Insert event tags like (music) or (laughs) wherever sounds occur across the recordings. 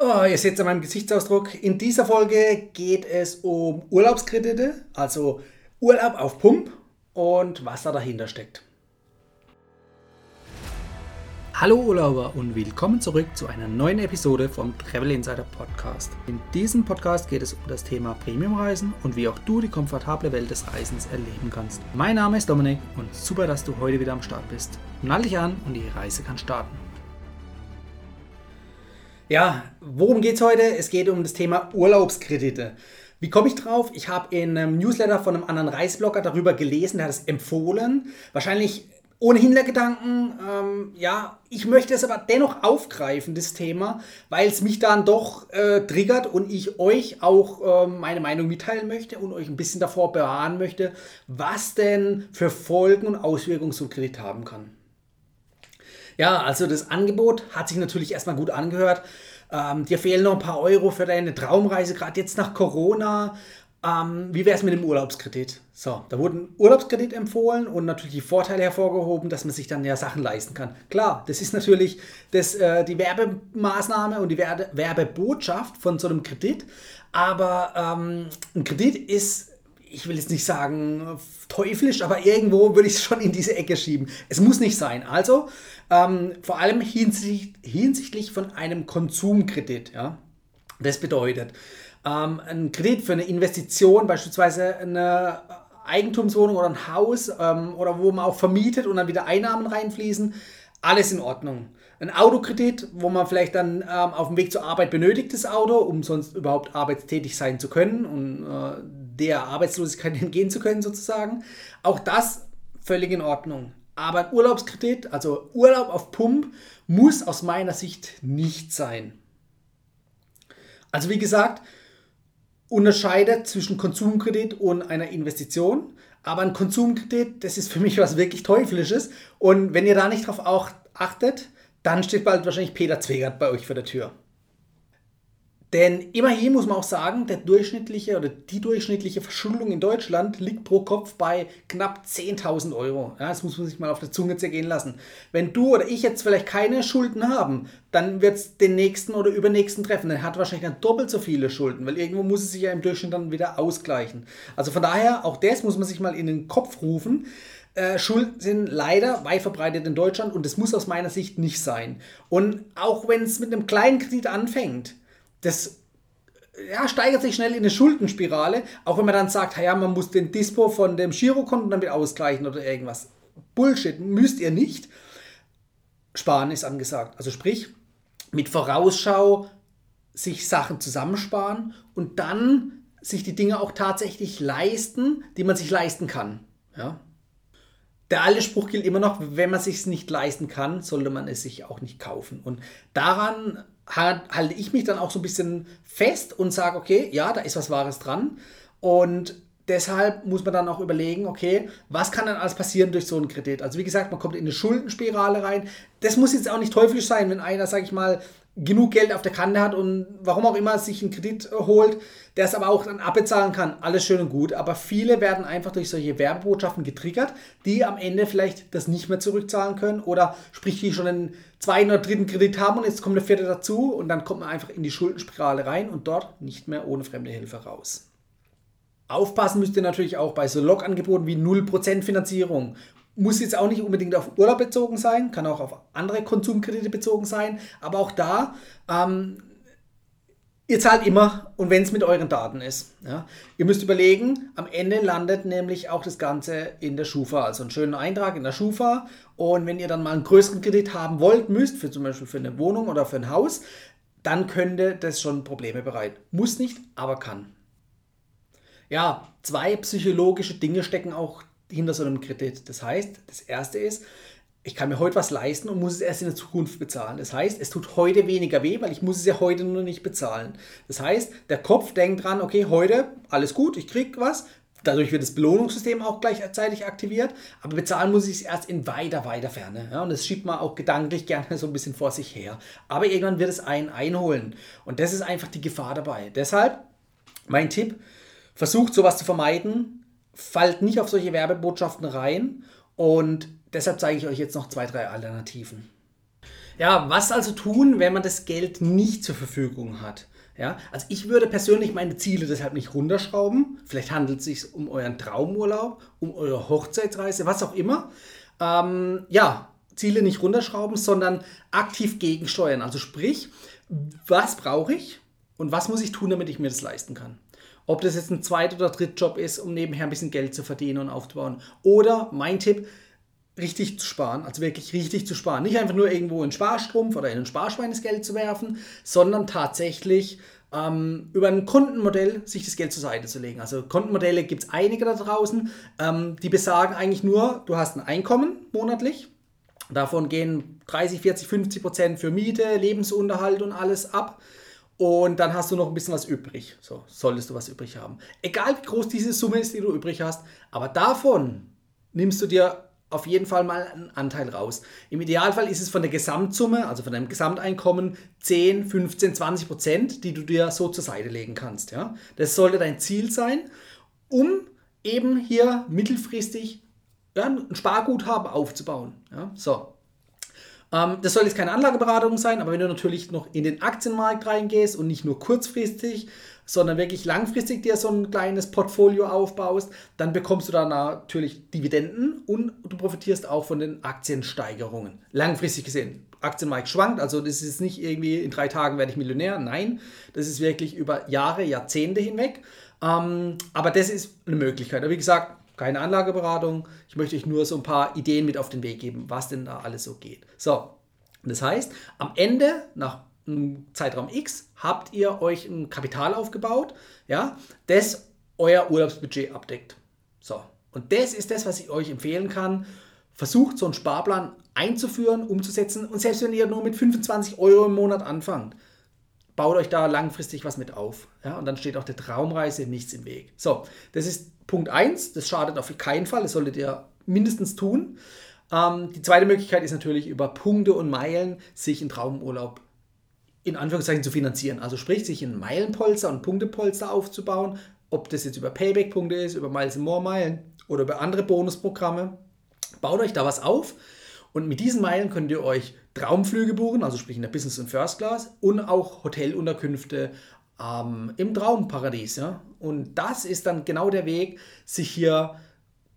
Oh, ihr seht es an meinem Gesichtsausdruck. In dieser Folge geht es um Urlaubskredite, also Urlaub auf Pump und was da dahinter steckt. Hallo Urlauber und willkommen zurück zu einer neuen Episode vom Travel Insider Podcast. In diesem Podcast geht es um das Thema Premiumreisen und wie auch du die komfortable Welt des Reisens erleben kannst. Mein Name ist Dominik und super, dass du heute wieder am Start bist. Nall dich an und die Reise kann starten. Ja, worum geht es heute? Es geht um das Thema Urlaubskredite. Wie komme ich drauf? Ich habe in einem Newsletter von einem anderen Reiseblogger darüber gelesen, der hat es empfohlen. Wahrscheinlich ohne Hintergedanken. Ähm, ja, ich möchte es aber dennoch aufgreifen, das Thema, weil es mich dann doch äh, triggert und ich euch auch äh, meine Meinung mitteilen möchte und euch ein bisschen davor bewahren möchte, was denn für Folgen und Auswirkungen so ein Kredit haben kann. Ja, also das Angebot hat sich natürlich erstmal gut angehört. Ähm, dir fehlen noch ein paar Euro für deine Traumreise, gerade jetzt nach Corona. Ähm, wie wäre es mit dem Urlaubskredit? So, da wurde ein Urlaubskredit empfohlen und natürlich die Vorteile hervorgehoben, dass man sich dann ja Sachen leisten kann. Klar, das ist natürlich das, äh, die Werbemaßnahme und die Werbe Werbebotschaft von so einem Kredit. Aber ähm, ein Kredit ist ich will jetzt nicht sagen teuflisch, aber irgendwo würde ich es schon in diese Ecke schieben. Es muss nicht sein. Also ähm, vor allem hinsicht, hinsichtlich von einem Konsumkredit. Ja? Das bedeutet, ähm, ein Kredit für eine Investition, beispielsweise eine Eigentumswohnung oder ein Haus ähm, oder wo man auch vermietet und dann wieder Einnahmen reinfließen, alles in Ordnung. Ein Autokredit, wo man vielleicht dann ähm, auf dem Weg zur Arbeit benötigt, das Auto, um sonst überhaupt arbeitstätig sein zu können und äh, der Arbeitslosigkeit entgehen zu können, sozusagen. Auch das völlig in Ordnung. Aber ein Urlaubskredit, also Urlaub auf Pump, muss aus meiner Sicht nicht sein. Also wie gesagt, unterscheidet zwischen Konsumkredit und einer Investition. Aber ein Konsumkredit, das ist für mich was wirklich Teuflisches. Und wenn ihr da nicht drauf achtet, dann steht bald wahrscheinlich Peter Zwegert bei euch vor der Tür. Denn immerhin muss man auch sagen, der durchschnittliche oder die durchschnittliche Verschuldung in Deutschland liegt pro Kopf bei knapp 10.000 Euro. Ja, das muss man sich mal auf der Zunge zergehen lassen. Wenn du oder ich jetzt vielleicht keine Schulden haben, dann wird es den nächsten oder übernächsten treffen. Dann hat wahrscheinlich dann doppelt so viele Schulden, weil irgendwo muss es sich ja im Durchschnitt dann wieder ausgleichen. Also von daher, auch das muss man sich mal in den Kopf rufen. Äh, Schulden sind leider weit verbreitet in Deutschland und das muss aus meiner Sicht nicht sein. Und auch wenn es mit einem kleinen Kredit anfängt, das ja, steigert sich schnell in eine Schuldenspirale, auch wenn man dann sagt, ja, man muss den Dispo von dem Girokonto wieder ausgleichen oder irgendwas. Bullshit, müsst ihr nicht. Sparen ist angesagt. Also sprich, mit Vorausschau sich Sachen zusammensparen und dann sich die Dinge auch tatsächlich leisten, die man sich leisten kann. Ja? Der alte Spruch gilt immer noch, wenn man sich es nicht leisten kann, sollte man es sich auch nicht kaufen. Und daran halte ich mich dann auch so ein bisschen fest und sage, okay, ja, da ist was Wahres dran. Und deshalb muss man dann auch überlegen, okay, was kann dann alles passieren durch so einen Kredit? Also wie gesagt, man kommt in eine Schuldenspirale rein. Das muss jetzt auch nicht teuflisch sein, wenn einer, sage ich mal, genug Geld auf der Kante hat und warum auch immer sich einen Kredit holt, der es aber auch dann abbezahlen kann. Alles schön und gut. Aber viele werden einfach durch solche Werbebotschaften getriggert, die am Ende vielleicht das nicht mehr zurückzahlen können oder sprich, die schon einen zweiten oder dritten Kredit haben und jetzt kommt der vierte dazu und dann kommt man einfach in die Schuldenspirale rein und dort nicht mehr ohne fremde Hilfe raus. Aufpassen müsst ihr natürlich auch bei so Log-Angeboten wie 0% Finanzierung muss jetzt auch nicht unbedingt auf Urlaub bezogen sein, kann auch auf andere Konsumkredite bezogen sein, aber auch da, ähm, ihr zahlt immer und wenn es mit euren Daten ist. Ja. Ihr müsst überlegen, am Ende landet nämlich auch das Ganze in der Schufa, also einen schönen Eintrag in der Schufa und wenn ihr dann mal einen größeren Kredit haben wollt, müsst, für zum Beispiel für eine Wohnung oder für ein Haus, dann könnte das schon Probleme bereiten. Muss nicht, aber kann. Ja, zwei psychologische Dinge stecken auch hinter so einem Kredit. Das heißt, das erste ist, ich kann mir heute was leisten und muss es erst in der Zukunft bezahlen. Das heißt, es tut heute weniger weh, weil ich muss es ja heute nur nicht bezahlen. Das heißt, der Kopf denkt dran, okay, heute alles gut, ich krieg was. Dadurch wird das Belohnungssystem auch gleichzeitig aktiviert, aber bezahlen muss ich es erst in weiter, weiter Ferne. Ja, und das schiebt man auch gedanklich (laughs) gerne so ein bisschen vor sich her. Aber irgendwann wird es einen einholen. Und das ist einfach die Gefahr dabei. Deshalb mein Tipp, versucht sowas zu vermeiden, fallt nicht auf solche Werbebotschaften rein und deshalb zeige ich euch jetzt noch zwei, drei Alternativen. Ja, was also tun, wenn man das Geld nicht zur Verfügung hat? Ja, also ich würde persönlich meine Ziele deshalb nicht runterschrauben. Vielleicht handelt es sich um euren Traumurlaub, um eure Hochzeitsreise, was auch immer. Ähm, ja, Ziele nicht runterschrauben, sondern aktiv gegensteuern. Also sprich, was brauche ich und was muss ich tun, damit ich mir das leisten kann? Ob das jetzt ein Zweit- oder Drittjob ist, um nebenher ein bisschen Geld zu verdienen und aufzubauen. Oder mein Tipp, richtig zu sparen, also wirklich richtig zu sparen. Nicht einfach nur irgendwo in Sparstrumpf oder in ein Sparschwein das Geld zu werfen, sondern tatsächlich ähm, über ein Kontenmodell sich das Geld zur Seite zu legen. Also Kontenmodelle gibt es einige da draußen, ähm, die besagen eigentlich nur, du hast ein Einkommen monatlich, davon gehen 30, 40, 50 Prozent für Miete, Lebensunterhalt und alles ab. Und dann hast du noch ein bisschen was übrig. So, solltest du was übrig haben. Egal wie groß diese Summe ist, die du übrig hast, aber davon nimmst du dir auf jeden Fall mal einen Anteil raus. Im Idealfall ist es von der Gesamtsumme, also von deinem Gesamteinkommen, 10, 15, 20 Prozent, die du dir so zur Seite legen kannst. Ja? Das sollte dein Ziel sein, um eben hier mittelfristig ja, ein Sparguthaben aufzubauen. Ja? So. Ähm, das soll jetzt keine Anlageberatung sein, aber wenn du natürlich noch in den Aktienmarkt reingehst und nicht nur kurzfristig, sondern wirklich langfristig dir so ein kleines Portfolio aufbaust, dann bekommst du da natürlich Dividenden und du profitierst auch von den Aktiensteigerungen. Langfristig gesehen. Aktienmarkt schwankt, also das ist nicht irgendwie in drei Tagen werde ich Millionär. Nein, das ist wirklich über Jahre, Jahrzehnte hinweg. Ähm, aber das ist eine Möglichkeit. Aber wie gesagt, keine Anlageberatung. Ich möchte euch nur so ein paar Ideen mit auf den Weg geben, was denn da alles so geht. So, das heißt, am Ende, nach Zeitraum X habt ihr euch ein Kapital aufgebaut, ja, das euer Urlaubsbudget abdeckt. So, und das ist das, was ich euch empfehlen kann. Versucht so einen Sparplan einzuführen, umzusetzen und selbst wenn ihr nur mit 25 Euro im Monat anfangt, baut euch da langfristig was mit auf. Ja, und dann steht auch der Traumreise nichts im Weg. So, das ist Punkt 1. Das schadet auf keinen Fall. Das solltet ihr mindestens tun. Ähm, die zweite Möglichkeit ist natürlich über Punkte und Meilen sich einen Traumurlaub in Anführungszeichen zu finanzieren. Also sprich, sich ein Meilenpolster und Punktepolster aufzubauen, ob das jetzt über Payback-Punkte ist, über Miles More Meilen oder über andere Bonusprogramme. Baut euch da was auf und mit diesen Meilen könnt ihr euch Traumflüge buchen, also sprich in der Business und First Class und auch Hotelunterkünfte ähm, im Traumparadies. Ja? Und das ist dann genau der Weg, sich hier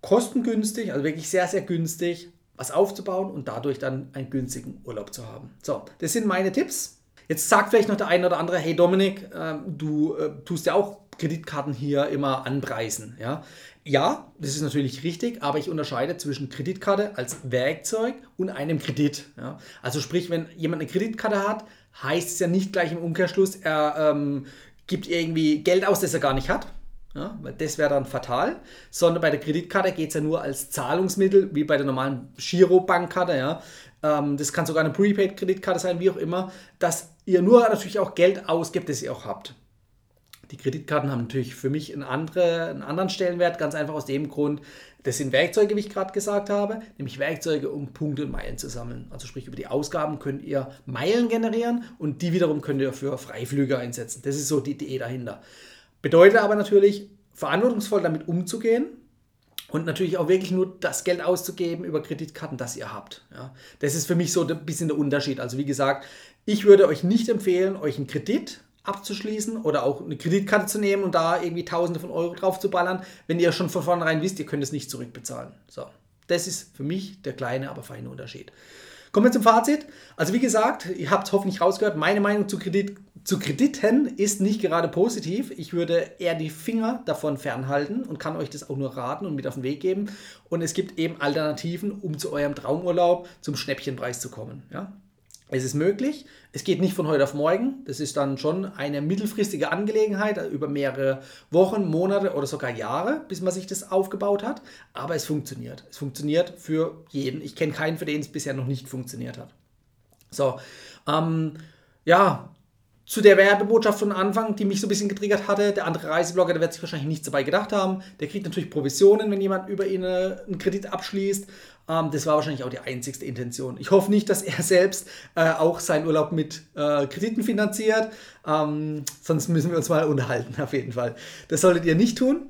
kostengünstig, also wirklich sehr, sehr günstig, was aufzubauen und dadurch dann einen günstigen Urlaub zu haben. So, das sind meine Tipps. Jetzt sagt vielleicht noch der eine oder andere, hey Dominik, äh, du äh, tust ja auch Kreditkarten hier immer anpreisen. Ja? ja, das ist natürlich richtig, aber ich unterscheide zwischen Kreditkarte als Werkzeug und einem Kredit. Ja? Also sprich, wenn jemand eine Kreditkarte hat, heißt es ja nicht gleich im Umkehrschluss, er ähm, gibt irgendwie Geld aus, das er gar nicht hat. Ja, das wäre dann fatal, sondern bei der Kreditkarte geht es ja nur als Zahlungsmittel, wie bei der normalen Girobankkarte. Ja. Ähm, das kann sogar eine Prepaid-Kreditkarte sein, wie auch immer, dass ihr nur natürlich auch Geld ausgibt, das ihr auch habt. Die Kreditkarten haben natürlich für mich einen, andere, einen anderen Stellenwert, ganz einfach aus dem Grund, das sind Werkzeuge, wie ich gerade gesagt habe, nämlich Werkzeuge, um Punkte und Meilen zu sammeln. Also sprich, über die Ausgaben könnt ihr Meilen generieren und die wiederum könnt ihr für Freiflüge einsetzen. Das ist so die Idee dahinter. Bedeutet aber natürlich, verantwortungsvoll damit umzugehen und natürlich auch wirklich nur das Geld auszugeben über Kreditkarten, das ihr habt. Ja. Das ist für mich so ein bisschen der Unterschied. Also wie gesagt, ich würde euch nicht empfehlen, euch einen Kredit abzuschließen oder auch eine Kreditkarte zu nehmen und da irgendwie Tausende von Euro drauf zu ballern, wenn ihr schon von vornherein wisst, ihr könnt es nicht zurückbezahlen. So, das ist für mich der kleine, aber feine Unterschied. Kommen wir zum Fazit. Also wie gesagt, ihr habt hoffentlich rausgehört, meine Meinung zu, Kredit, zu Krediten ist nicht gerade positiv. Ich würde eher die Finger davon fernhalten und kann euch das auch nur raten und mit auf den Weg geben. Und es gibt eben Alternativen, um zu eurem Traumurlaub zum Schnäppchenpreis zu kommen. Ja? Es ist möglich. Es geht nicht von heute auf morgen. Das ist dann schon eine mittelfristige Angelegenheit also über mehrere Wochen, Monate oder sogar Jahre, bis man sich das aufgebaut hat. Aber es funktioniert. Es funktioniert für jeden. Ich kenne keinen, für den es bisher noch nicht funktioniert hat. So, ähm, ja, zu der Werbebotschaft von Anfang, die mich so ein bisschen getriggert hatte. Der andere Reiseblogger, der wird sich wahrscheinlich nichts dabei gedacht haben. Der kriegt natürlich Provisionen, wenn jemand über ihn äh, einen Kredit abschließt. Ähm, das war wahrscheinlich auch die einzigste Intention. Ich hoffe nicht, dass er (laughs) selbst äh, auch seinen Urlaub mit äh, Krediten finanziert. Ähm, sonst müssen wir uns mal unterhalten, (laughs) auf jeden Fall. Das solltet ihr nicht tun.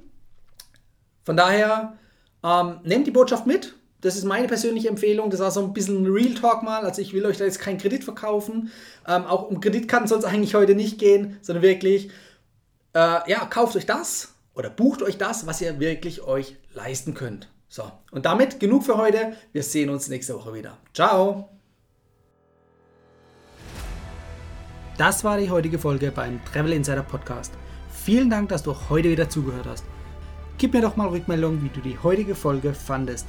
Von daher, ähm, nehmt die Botschaft mit. Das ist meine persönliche Empfehlung. Das war so ein bisschen Real Talk mal. Also ich will euch da jetzt keinen Kredit verkaufen. Ähm, auch um Kreditkarten soll es eigentlich heute nicht gehen, sondern wirklich, äh, ja, kauft euch das oder bucht euch das, was ihr wirklich euch leisten könnt. So, und damit genug für heute. Wir sehen uns nächste Woche wieder. Ciao! Das war die heutige Folge beim Travel Insider Podcast. Vielen Dank, dass du heute wieder zugehört hast. Gib mir doch mal Rückmeldung, wie du die heutige Folge fandest.